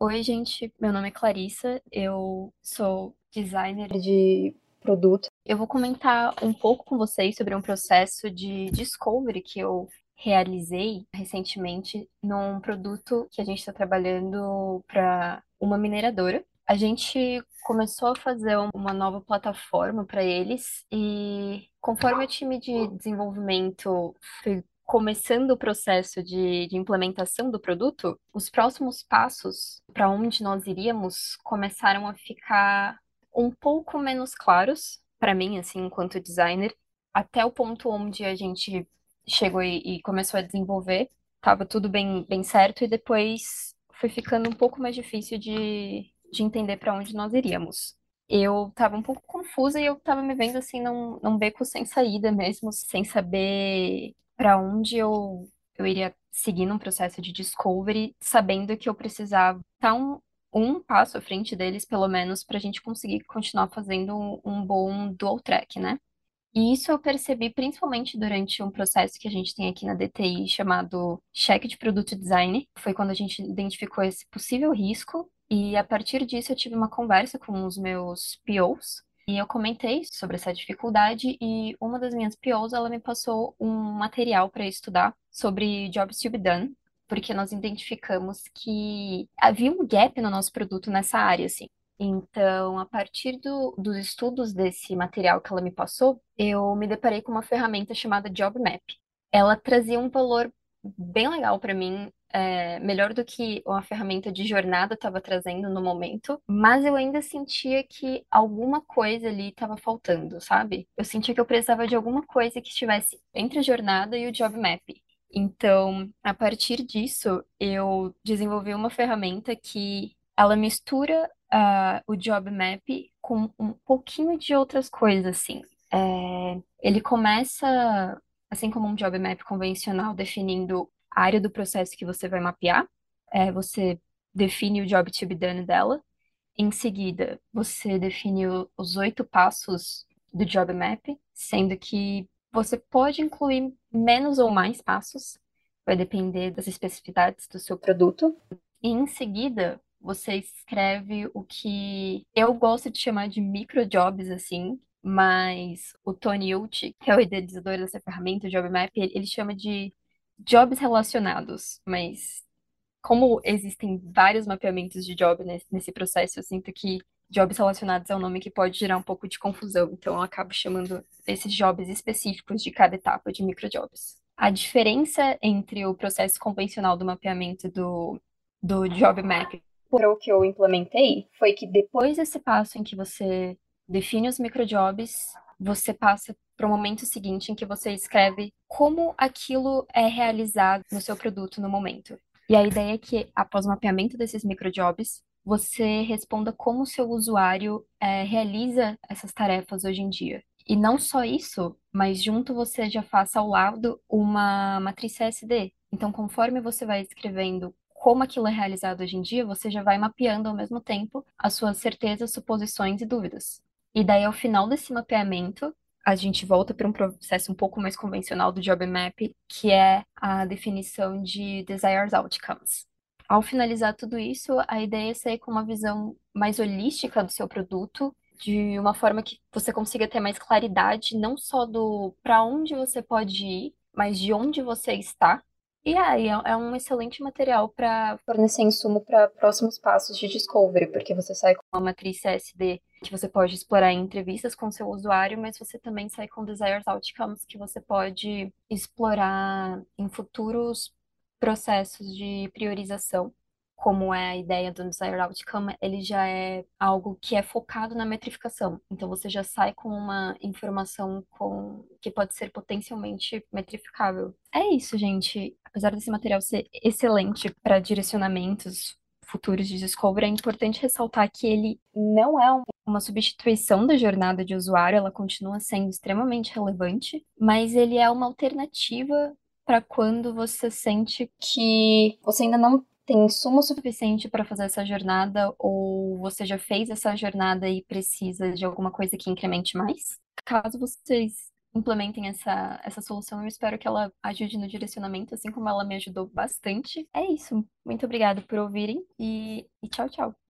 Oi, gente. Meu nome é Clarissa. Eu sou designer de produto. Eu vou comentar um pouco com vocês sobre um processo de discovery que eu realizei recentemente num produto que a gente está trabalhando para uma mineradora. A gente começou a fazer uma nova plataforma para eles e conforme o time de desenvolvimento foi começando o processo de, de implementação do produto, os próximos passos para onde nós iríamos começaram a ficar um pouco menos claros para mim, assim, enquanto designer, até o ponto onde a gente chegou e, e começou a desenvolver, estava tudo bem, bem certo, e depois foi ficando um pouco mais difícil de, de entender para onde nós iríamos. Eu estava um pouco confusa e eu estava me vendo assim num, num beco sem saída mesmo, sem saber para onde eu, eu iria seguir num processo de discovery, sabendo que eu precisava estar um, um passo à frente deles, pelo menos, para a gente conseguir continuar fazendo um, um bom dual track, né? E isso eu percebi principalmente durante um processo que a gente tem aqui na DTI chamado cheque de produto design. Foi quando a gente identificou esse possível risco e a partir disso eu tive uma conversa com os meus POs e eu comentei sobre essa dificuldade e uma das minhas POs, ela me passou um material para estudar sobre jobs to be done, porque nós identificamos que havia um gap no nosso produto nessa área, assim. Então, a partir do, dos estudos desse material que ela me passou, eu me deparei com uma ferramenta chamada Job Map. Ela trazia um valor bem legal para mim, é, melhor do que uma ferramenta de jornada estava trazendo no momento, mas eu ainda sentia que alguma coisa ali estava faltando, sabe? Eu sentia que eu precisava de alguma coisa que estivesse entre a jornada e o Job Map. Então, a partir disso, eu desenvolvi uma ferramenta que ela mistura uh, o Job Map com um pouquinho de outras coisas, assim. É, ele começa, assim como um Job Map convencional, definindo área do processo que você vai mapear. É, você define o Job to be done dela. Em seguida, você define os oito passos do Job Map, sendo que você pode incluir menos ou mais passos, vai depender das especificidades do seu produto. E em seguida, você escreve o que eu gosto de chamar de microjobs, assim, mas o Tony Uchi, que é o idealizador dessa ferramenta, o Job Map, ele, ele chama de jobs relacionados, mas como existem vários mapeamentos de job nesse, nesse processo, eu sinto que jobs relacionados é um nome que pode gerar um pouco de confusão, então eu acabo chamando esses jobs específicos de cada etapa de microjobs. A diferença entre o processo convencional do mapeamento do, do job map para o que eu implementei foi que depois desse passo em que você define os microjobs, você passa para o momento seguinte em que você escreve como aquilo é realizado no seu produto no momento. E a ideia é que, após o mapeamento desses microjobs, você responda como o seu usuário é, realiza essas tarefas hoje em dia. E não só isso, mas junto você já faça ao lado uma matriz CSD. Então, conforme você vai escrevendo como aquilo é realizado hoje em dia, você já vai mapeando ao mesmo tempo as suas certezas, suposições e dúvidas. E daí, ao final desse mapeamento, a gente volta para um processo um pouco mais convencional do Job Map, que é a definição de Desired Outcomes. Ao finalizar tudo isso, a ideia é sair com uma visão mais holística do seu produto, de uma forma que você consiga ter mais claridade, não só do para onde você pode ir, mas de onde você está e aí é, é um excelente material para fornecer insumo para próximos passos de discovery, porque você sai com uma matriz CSD que você pode explorar em entrevistas com seu usuário, mas você também sai com desired outcomes que você pode explorar em futuros processos de priorização como é a ideia do Desired Outcome, ele já é algo que é focado na metrificação. Então você já sai com uma informação com que pode ser potencialmente metrificável. É isso, gente. Apesar desse material ser excelente para direcionamentos futuros de Discovery, é importante ressaltar que ele não é uma substituição da jornada de usuário, ela continua sendo extremamente relevante, mas ele é uma alternativa para quando você sente que você ainda não tem insumo suficiente para fazer essa jornada ou você já fez essa jornada e precisa de alguma coisa que incremente mais? Caso vocês implementem essa, essa solução. Eu espero que ela ajude no direcionamento, assim como ela me ajudou bastante. É isso. Muito obrigada por ouvirem e, e tchau, tchau.